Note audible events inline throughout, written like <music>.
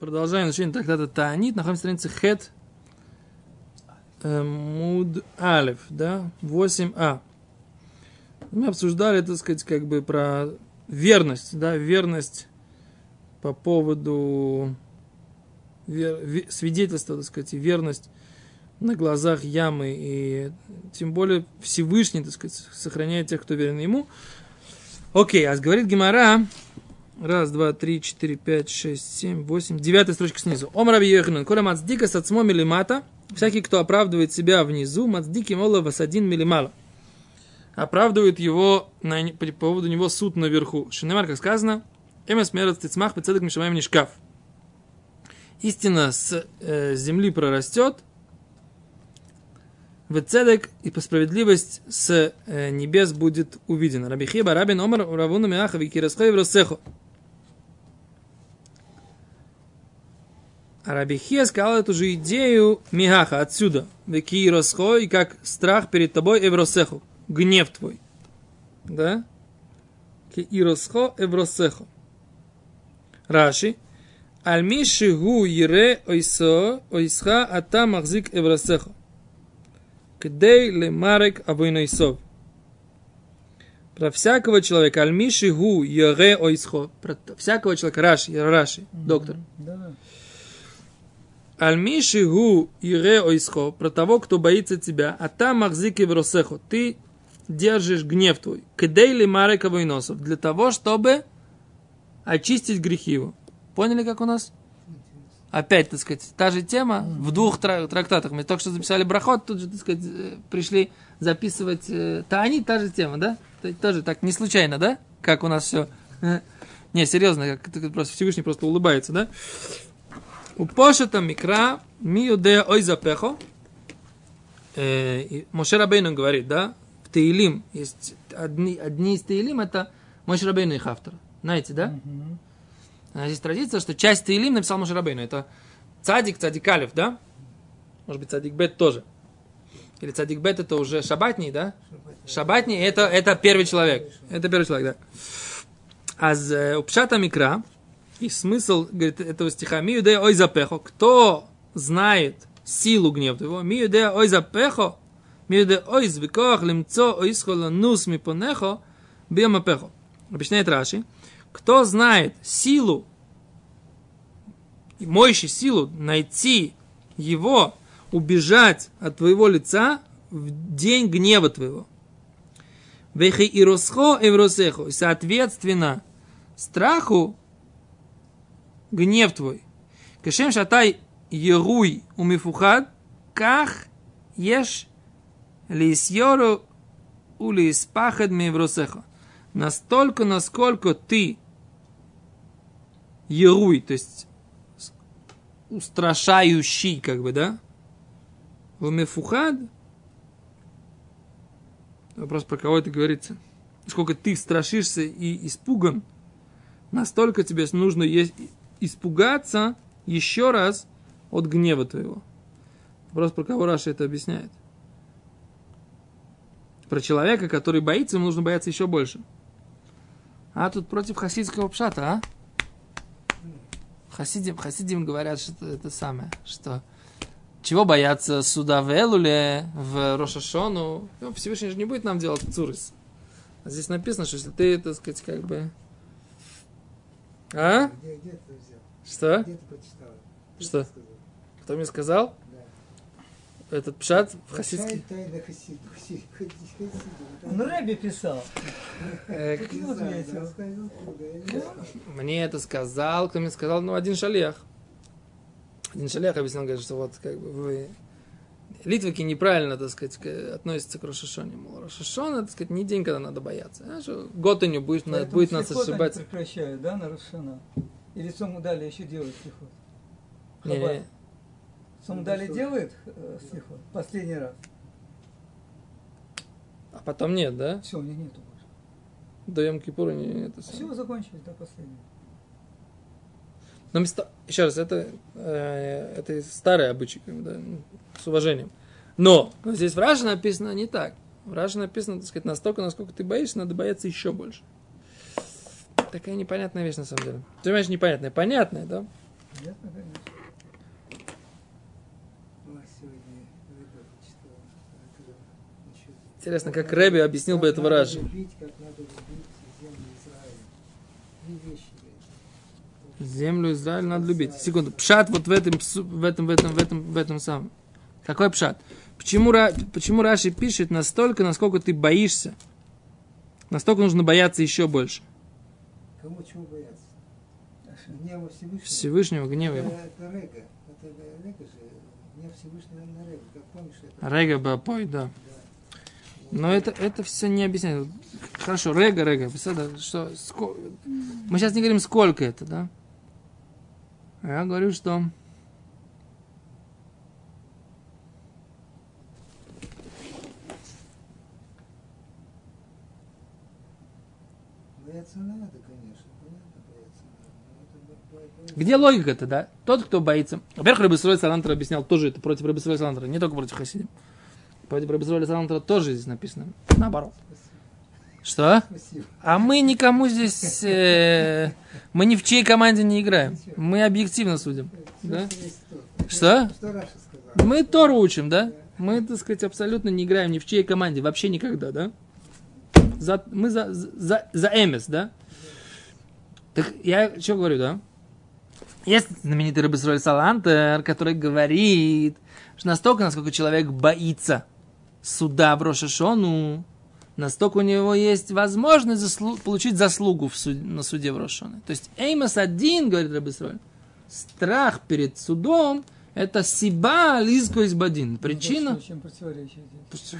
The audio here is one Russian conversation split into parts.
Продолжаем изучение трактата Таанит. Находимся на странице Хет э, Муд Алев, да, 8а. Мы обсуждали, так сказать, как бы про верность, да, верность по поводу вер, свидетельства, так сказать, и верность на глазах ямы, и тем более Всевышний, так сказать, сохраняет тех, кто верен ему. Окей, а говорит Гимара, Раз, два, три, четыре, пять, шесть, семь, восемь. Девятая строчка снизу. Ом раби Йоханан. Коля мацдика с отцмом милимата. Всякий, кто оправдывает себя внизу, мацдики мола васадин милимала. Оправдывает его на, по поводу него суд наверху. Шинемар, как сказано, эмес мерец тицмах пецедек мишамаем не шкаф. Истина с э, земли прорастет, в цедек и по справедливость с э, небес будет увидена. Рабихиба, Рабин Омар, Равуна Миаха, Викирасхой, Росехо. А Рабихия сказал эту же идею Мигаха отсюда. Веки Росхо, и как страх перед тобой Эвросеху. Гнев твой. Да? Ки Иросхо Эвросеху. Раши. Альмиши гу ире ойсо ойсха ата махзик Эвросеху. Кдей ле марек авойнойсов. Про всякого человека, альмиши гу йоре ойсхо. Про всякого человека, Раши, Раши, доктор. Да. Альмиши гу ире ойсхо, про того, кто боится тебя, а там махзики в росехо, ты держишь гнев твой. Кдейли марека войносов, для того, чтобы очистить грехи его. Поняли, как у нас? Опять, так сказать, та же тема в двух трактатах. Мы только что записали брахот, тут же, так сказать, э, пришли записывать э, Таани, та же тема, да? Тоже так, не случайно, да? Как у нас все. Не, серьезно, как просто Всевышний просто улыбается, да? У Пошета Микра Миюде Ойзапехо. Моше Рабейну говорит, да, в Таилим есть одни, одни из Таилим, это Моше Рабейну их автор. Знаете, да? Mm-hmm. Здесь традиция, что часть Таилим написал Моше Рабейну. Это Цадик, Цадик Алиф, да? Может быть, Цадик Бет тоже. Или Цадик Бет это уже Шабатний, да? Шабатний это, это первый человек. Это первый человек, да. А с Упшата Микра, и смысл говорит, этого стиха «Миюде ой запехо» Кто знает силу гнева твоего? «Миюде ой запехо» «Миюде ой звикох лимцо ойсхола нус мипонехо» «Биомапехо» Объясняет Раши. Кто знает силу, моющий силу найти его, убежать от твоего лица в день гнева твоего. Вехи и росхо и вросехо. И соответственно, страху гнев твой. Кешем шатай еруй умифухад, ках еш лисьору улиспахад мевросеха. Настолько, насколько ты еруй, то есть устрашающий, как бы, да? В мефухад. Вопрос, про кого это говорится. Сколько ты страшишься и испуган, настолько тебе нужно есть испугаться еще раз от гнева твоего. Вопрос, про кого Раша это объясняет. Про человека, который боится, ему нужно бояться еще больше. А тут против хасидского пшата, а? Хасидим, хасидим говорят, что это самое, что чего бояться суда в Элуле, в Рошашону? Ну, Всевышний же не будет нам делать цурис. А здесь написано, что если ты, так сказать, как бы... А? Где, где? Что? Что? сказал? Кто мне сказал? Да. Этот пшат в хасидский. Хасидов. Ну, Рэби писал. Не не. Мне это сказал, кто мне сказал, ну, один шалех. Один шалех объяснил, говорит, что вот как бы вы... Литвики неправильно, так сказать, относятся к Рошашоне. Мол, Рошашона, так сказать, не день, когда надо бояться. А что Готаню будет, на- Поэтому будет нас слихот они прекращают, да, на Рошана? Или Сомудали еще делают слихот? Не, не. Сомудали Ну, делает э, слихот? Последний раз. А потом нет, да? Все, у них нету больше. До Йом Кипура не это самое. Все, закончились до последнего. Но места... Еще раз, это, э, это старый обычай, да, ну, с уважением. Но здесь в Раше написано не так. В Раше написано, так сказать, настолько, насколько ты боишься, надо бояться еще больше. Такая непонятная вещь, на самом деле. Ты понимаешь, непонятная. Понятная, да? Конечно. Это Интересно, как Рэби объяснил бы Как надо любить землю Израиля. Израиль надо любить. Секунду. Пшат вот в этом, в этом, в этом, в этом, в этом самом. Какой пшат? Почему, почему Раши пишет настолько, насколько ты боишься? Настолько нужно бояться еще больше. Кому чего бояться? А? Гнева Всевышнего. Всевышнего гнева его. это Рега. Это Рега же. Гнев Всевышнего на Рега. Как помнишь это? Рега Бапой, да. Да. Но это, это все не объясняет. Хорошо, Рега, Рега. Что, ско- Мы сейчас не говорим, сколько это, да? Я говорю, что... Бояться надо, конечно. Понятно, бояться надо. Это Где логика-то, да? Тот, кто боится. Во-первых, Рабисроль Салантра объяснял тоже это против Рабисроль Салантра, не только против Хасидим. Против Рабисроль Салантра тоже здесь написано. Наоборот. Что? Спасибо. А мы никому здесь... э, мы ни в чьей команде не играем. Мы объективно судим. Да? Есть то. Что? Что? Мы Тору учим, да? Мы, так сказать, абсолютно не играем ни в чьей команде. Вообще никогда, да? За, мы за, за, за Эмес, да? Так я что говорю, да? Есть знаменитый Рабисроль Салантер, который говорит, что настолько, насколько человек боится суда в Рошашону, настолько у него есть возможность заслу- получить заслугу в суд- на суде в Рошашоне. То есть Эймос один, говорит Рабисроль, страх перед судом – это сиба лизко избадин. Причина, Ну, противоречие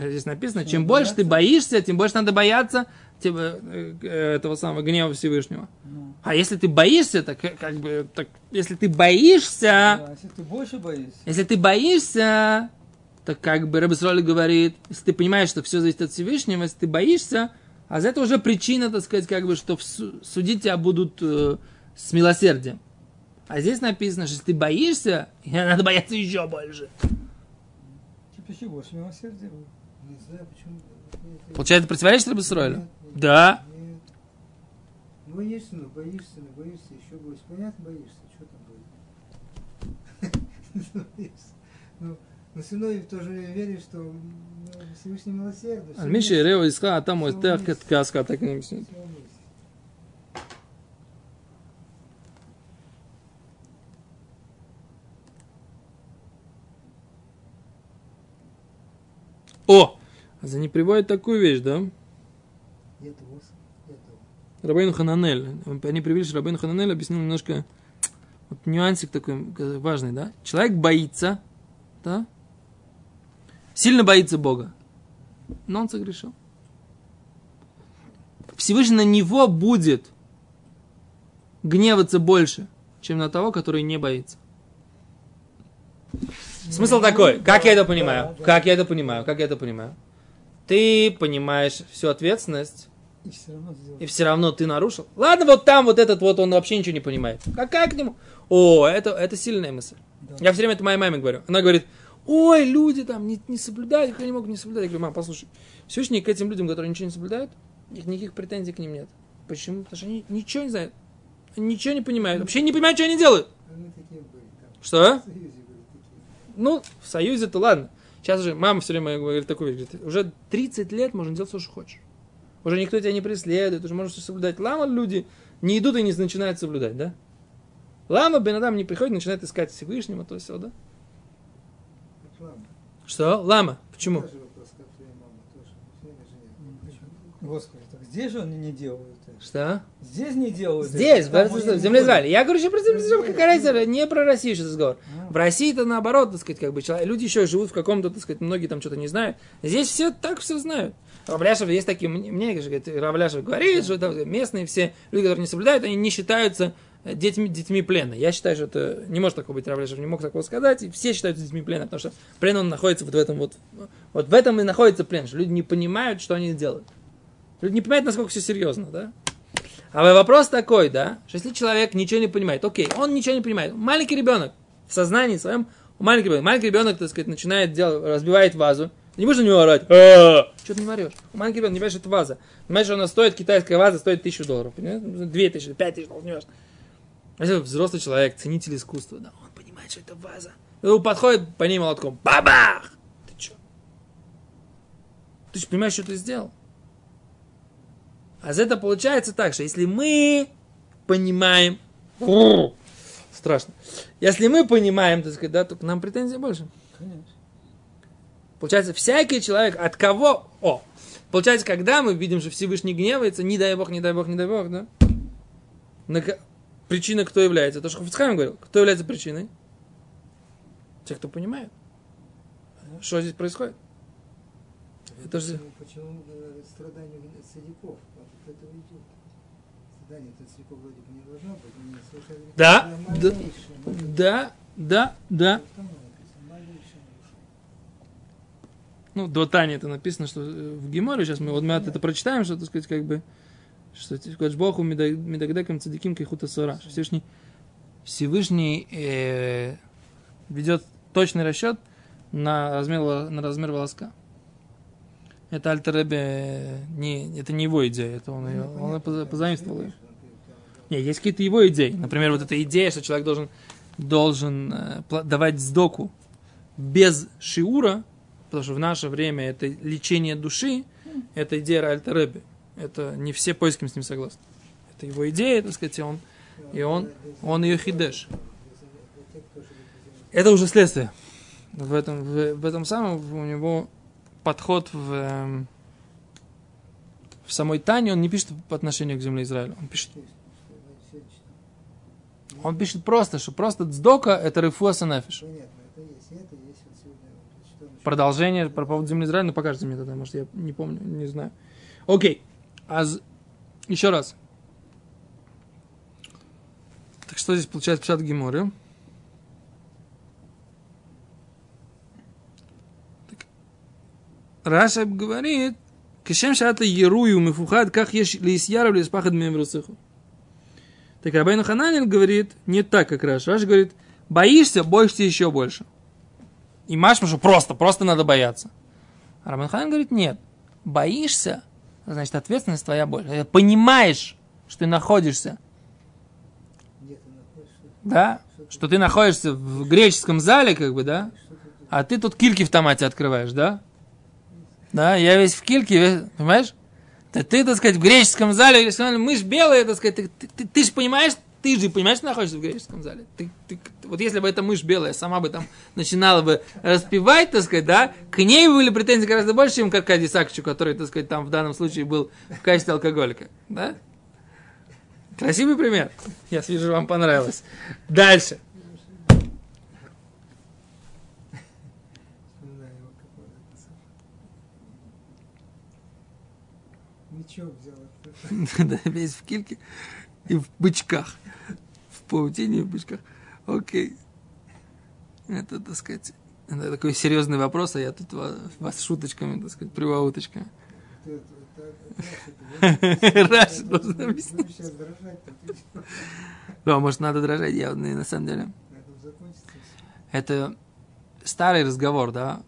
здесь? написано, Чем чем больше ты боишься, тем больше надо бояться э, э, этого самого гнева Всевышнего. Ну, А если ты боишься, так э, как бы, так, если ты боишься, да, если ты больше боишься, если ты боишься, так как бы Рабисроль говорит, если ты понимаешь, что все зависит от Всевышнего, если ты боишься, а за это уже причина, так сказать, как бы, что судить тебя будут э, с милосердием. А здесь написано, что если ты боишься, <laughs> надо бояться еще больше. типа еще больше милосердия. Не знаю, почему. Получается, противоречит нет, Да. Нет. Боишься, ну боишься, ну боишься, еще больше. Понятно, боишься, что там будет? <laughs> Боишься. Ну, но все равно в то же время веришь, что ну, Всевышний милосердный. всё Миша вместе, Рео иска, а там вот так вместе. каска, так и не объясняет. О! А они приводят такую вещь, да? Нет Хананель. Они привели, что Рабейн Хананель объяснил немножко вот нюансик такой э, важный, да? Человек боится, да? Сильно боится Бога. Но он согрешил. Всевышний на него будет гневаться больше, чем на того, который не боится. Смысл такой, как я это понимаю? Как я это понимаю? Как я это понимаю? Ты понимаешь всю ответственность, И все равно и все равно ты нарушил. Ладно, вот там вот этот вот, он вообще ничего не понимает. Какая к нему? О, это, это сильная мысль. Да. Я все время это моей маме говорю. Она говорит, ой, люди там не, не соблюдают, как они могут не соблюдать. Я говорю, мам, послушай, Всевышний к этим людям, которые ничего не соблюдают, их никаких претензий к ним нет. Почему? Потому что они ничего не знают. Они ничего не понимают. Вообще не понимают, что они делают. А. Что? В Союзе были такие. Ну, в Союзе-то ладно. Сейчас же мама все время говорит такую вещь. Говорит, уже 30 лет можно делать все, что хочешь. Уже никто тебя не преследует, уже можешь все соблюдать. Лама люди не идут и не начинают соблюдать, да? Лама Бенадам не приходит, начинает искать Всевышнего, то все, да? Ладно. Что? Лама. Почему? Господи, так здесь же они не делают это. Что? Здесь не делают Здесь, это. В- в земле Израиля. Я говорю, что про землю Израиля, какая разница, не про Россию сейчас разговор. А. В России-то наоборот, так сказать, как бы человек, люди еще живут в каком-то, так сказать, многие там что-то не знают. Здесь все так все знают. Равляшев, есть такие, мне, мне же, говорит, Равляшев говорит, что там местные все люди, которые не соблюдают, они не считаются э, детьми, детьми плена. Я считаю, что это не может такого быть, Равляшев не мог такого сказать, и все считаются детьми плена, потому что плен, он находится вот в этом вот, вот в этом и находится плен, что люди не понимают, что они делают. Люди не понимают, насколько все серьезно, да? А вопрос такой, да, что если человек ничего не понимает, окей, он ничего не понимает, маленький ребенок в сознании своем, маленький ребенок, маленький ребенок, так сказать, начинает делать, разбивает вазу, не будешь на него орать, «А, что ты не орешь? Маленький ребенок не понимает, что это ваза. Понимаешь, что она стоит, китайская ваза стоит тысячу долларов, понимаешь? Две тысячи, пять тысяч долларов, не важно. Если взрослый человек, ценитель искусства, да, он понимает, что это ваза. Он подходит по ней молотком. Бабах! Ты что? Ты же понимаешь, что ты сделал? А за это получается так, что если мы понимаем, страшно, если мы понимаем, так сказать, да, то к нам претензий больше. Конечно. Получается, всякий человек, от кого... О, получается, когда мы видим, что Всевышний гневается, не дай Бог, не дай Бог, не дай Бог, да? На Причина кто является? То, что Хафицхайм говорил. Кто является причиной? Те, кто понимает. Что здесь происходит? Это же... Почему, почему э, страдания цадиков? Вот от этого идет. Страдания от цадиков вроде бы не должно быть, но не совершенно Да, да, малейшее. Да, да, да. Нарушение. Ну, до Тани это написано, что э, в Геморе, сейчас мы вот мы это прочитаем, что, так сказать, как бы, что Богу Медагдекам Цадиким Кайхута что Всевышний, Всевышний э, ведет точный расчет на размер, на размер волоска. Это Альтеребе, не, это не его идея, это он, ее, он позаимствовал ее. что он там- Не, есть какие-то его идеи. Например, вот эта идея, что человек должен, должен э, давать сдоку без шиура, потому что в наше время это лечение души, это идея Альта Ребе. Это не все поисками с ним согласны. Это его идея, так сказать, и он, и он, он ее хидеш. Это уже следствие. В этом, в, в этом самом у него подход в, эм, в самой Тане, он не пишет по отношению к земле Израиля. Он пишет он пишет просто, что просто дздока это рефуаса нафиш. Что насчет- Продолжение про поводу земли Израиля, ну покажите мне тогда, может я не помню, не знаю. Окей, а еще раз. Так что здесь получается пшат Гемары? Раши говорит, כשם שאתה ירוי ומפוחד, כך יש להתיירא ולהתפחד מעברתך. Так Рабейну Хананин говорит, не так, как Раши. Раши говорит, боишься, боишься еще больше. И משמע, что просто, просто надо бояться. А Рабейну Хананин говорит, нет, боишься, значит, ответственность твоя больше. Понимаешь, что ты находишься, да, что ты находишься в греческом зале, как бы, да, а ты тут кильки в томате открываешь, да? Да, я весь в кильке, весь- понимаешь? Да ты, так сказать, в греческом зале, зале, мышь белая, так сказать, ты, ты, ты, же понимаешь, ты же понимаешь, что находишься в греческом зале. Ты, ты- вот если бы эта мышь белая сама бы там начинала бы распевать, так сказать, да, к ней были претензии гораздо больше, чем к Аркадию Сакчу, который, так сказать, там в данном случае был в качестве алкоголика, да? Красивый пример. Я вижу, вам понравилось. Дальше. Вспоминаю его какой это самый. Мечом взял. <laughs> Да, весь в кильке и в бычках. В паутине и в бычках. Окей. Это, так сказать, это такой серьезный вопрос, а я тут ва- вас шуточками, так сказать, да? должна Будешь объяснить. Ну, а может, надо дрожать, я на самом деле. Это старый разговор, да?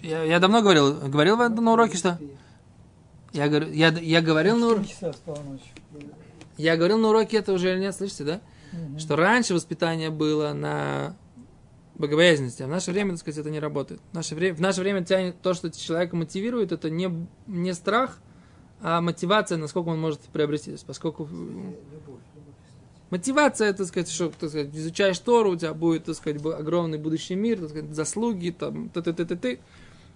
Я, я давно говорил, говорил на уроке, что? Я, говорю, я, я говорил на уроке, я говорил на уроке это уже или нет, слышите, да? Мгм. Что раньше воспитание было на богобоязненности, а в наше время, так сказать, это не работает. В наше время, в наше время тянет то, что человека мотивирует, это не, не страх, а мотивация, насколько он может приобрести. Поскольку мотивация, так сказать, что так сказать, изучаешь Тору, у тебя будет, так сказать, огромный будущий мир, так сказать, заслуги, там, ты ты ты ты ты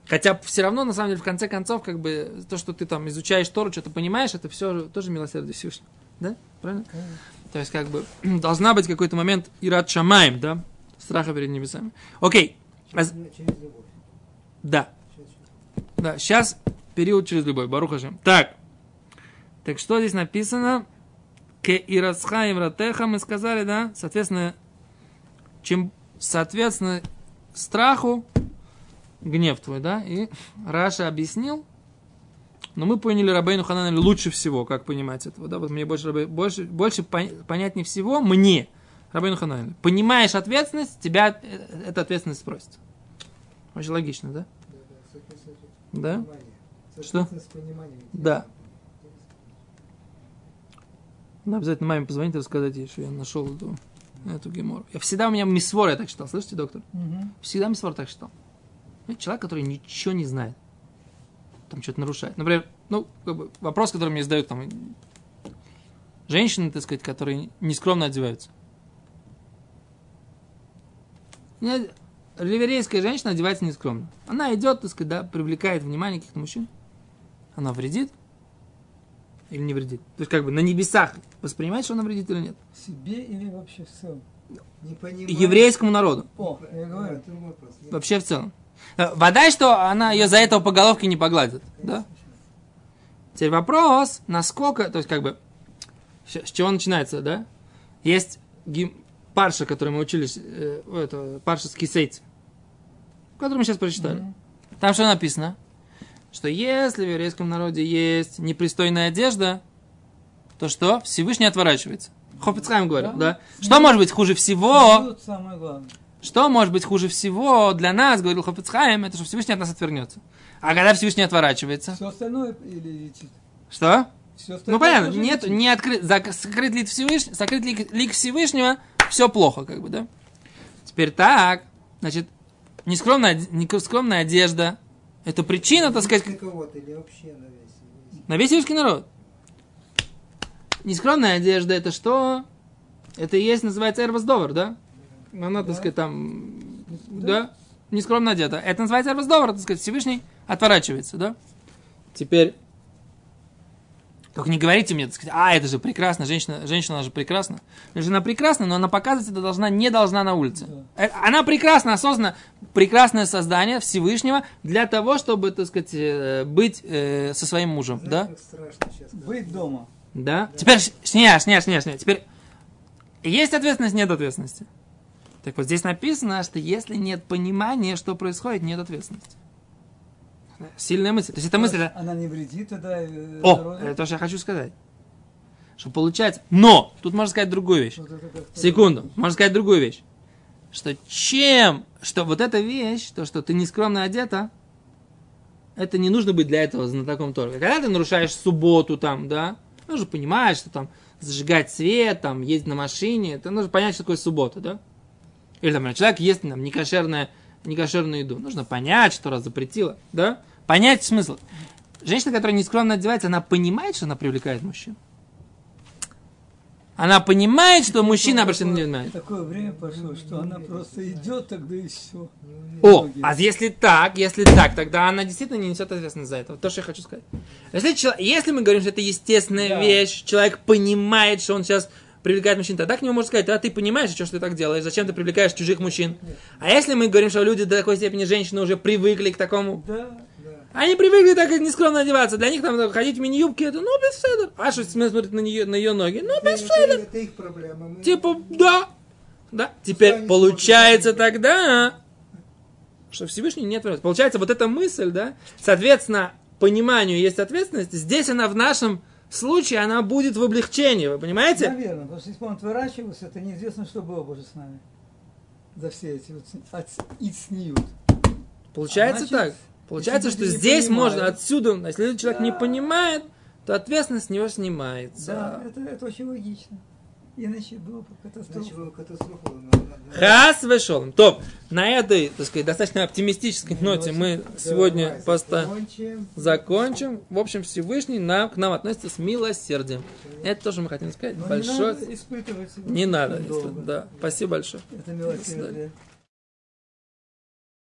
Хотя все равно, на самом деле, в конце концов, как бы, то, что ты там изучаешь Тору, что-то понимаешь, это все тоже милосердие Всевышнего. Да? Правильно? Конечно. То есть, как бы, <clears throat> должна быть какой-то момент ират шамаем, да? Страха перед небесами. Окей. А Через, через любовь. Да. Через. Да, сейчас период через любовь, Барухашем. Так. Так что здесь написано? К ирасха и вратеха мы сказали, да? Соответственно, чем, соответственно, страху, гнев твой, да? И Раша объяснил, но мы поняли Рабейну Хананелю лучше всего, как понимать этого, да? Вот мне больше, больше, больше пон- понятнее всего мне, Рабейну Хананелю. Понимаешь ответственность, тебя э, эта ответственность спросит. Очень логично, да? Да, да. Что? Да. Надо обязательно маме позвонить и рассказать ей, что я нашел эту, эту гемору. Я всегда у меня мисвор я так считал. Слышите, доктор? Мгм. Всегда мисвор так считал. Знаете, Человек, который ничего не знает. Там что-то нарушает. Например, ну, как бы, вопрос, который мне задают там женщины, так сказать, которые нескромно одеваются. Не- Ливерейская женщина одевается нескромно. Она идет, так сказать, да, привлекает внимание каких-то мужчин. Она вредит или не вредит? То есть, как бы на небесах воспринимает, что она вредит или нет? Себе или вообще в целом? Не понимаю. Еврейскому народу. О, я говорю. Вообще в целом. Э, Вода, что она ее за этого по головке не погладит. Да? Теперь вопрос, насколько, то есть как бы, с чего начинается, да? Есть гим- парша, который мы учились, э, это, парша с кисейцем, который мы сейчас прочитали. Мгм. Там что написано? Что если в еврейском народе есть непристойная одежда, то что? Всевышний отворачивается. Хофицхайм говорил, да? Да. Что может быть хуже всего? Что может быть хуже всего для нас, говорил Хофицхайм, это что Всевышний от нас отвернется. А когда Всевышний отворачивается? Все остальное или летит? Что? Все Ну понятно, нет, летит. не открыт, зак- сокрыт лик Всевышнего, сокрыт лик, лик Всевышнего, все плохо, как бы, да? Теперь так, значит, нескромная, нескромная одежда, это причина, так сказать, Для кого-то или вообще на весь на весь еврейский народ. Нескромная одежда, это что? Это и есть, называется эрвасдовар, да? Она, так Да. сказать, там, да, нескромно одета. Это называется эрвасдовар, так сказать, Всевышний отворачивается, да? Теперь, только не говорите мне, так сказать, а, это же прекрасно, женщина, женщина она же прекрасна. Женщина прекрасна, но она показывать это должна, не должна на улице. Э, Она прекрасна, осознанно, прекрасное создание Всевышнего для того, чтобы, так сказать, э, быть э, со своим мужем, да? Знаешь, как страшно сейчас. Быть дома. Да. Теперь, ш- шня, шня, шня, шня. Теперь, есть ответственность, нет ответственности. Так вот, здесь написано, что если нет понимания, что происходит, нет ответственности. Сильная мысль. То есть, эта мысль... Она не вредит тогда э, О, народу? это то, что я хочу сказать. Что получается... Но! Тут можно сказать другую вещь. Вот Секунду. Можно сказать другую вещь. Что чем... Что вот эта вещь, то, что ты нескромно одета, это не нужно быть для этого знатоком Торы. Когда ты нарушаешь субботу там, да, нужно понимать, что там зажигать свет, там, ездить на машине, это нужно понять, что такое суббота, да? Или, там, человек ест там, некошерное, некошерную еду. Нужно понять, что раз запретила, да? Понять смысл. Женщина, которая нескромно одевается, она понимает, что она привлекает мужчин. Она понимает, что мужчина обращен внимание. Такое время пошло, что она просто идет тогда и все. О, а если так, если так, тогда она действительно не несет ответственность за это. Вот то, что я хочу сказать. Если, если мы говорим, что это естественная Да. вещь, человек понимает, что он сейчас привлекает мужчин, тогда к нему можно сказать, а ты понимаешь, что, ты так делаешь, зачем ты привлекаешь чужих мужчин. А если мы говорим, что люди до такой степени женщины уже привыкли к такому, Да. Да. они привыкли так как нескромно одеваться, для них там ходить в мини-юбке, это ну без седер. А что смотрит на нее, на ее ноги, ну без Это, седер. это их проблема. Мы- Типа, да. Да. Теперь получается тогда, что Всевышний нет ответственности. Получается, вот эта мысль, да, соответственно, пониманию есть ответственность. Здесь она в нашем случае, она будет в облегчении, вы понимаете? Наверное, потому что если бы он отворачивался, это неизвестно, что было бы уже с нами. За все эти вот от, и снют. Получается А значит, так. Получается, что не здесь понимают- можно отсюда, если человек не Да. понимает, то ответственность с него снимается. Да, это, это очень логично. Иначе было бы катастрофа. было катастрофа. надо- надо- Хас вышел. Топ. На этой, так сказать, достаточно оптимистической ноте мы сегодня поста... закончим. В общем, Всевышний нам, к нам относится с милосердием. Это тоже мы хотим сказать. Но не Большое. надо испытывать. Не надо. долго. если- Да. Спасибо большое. Это милосердие.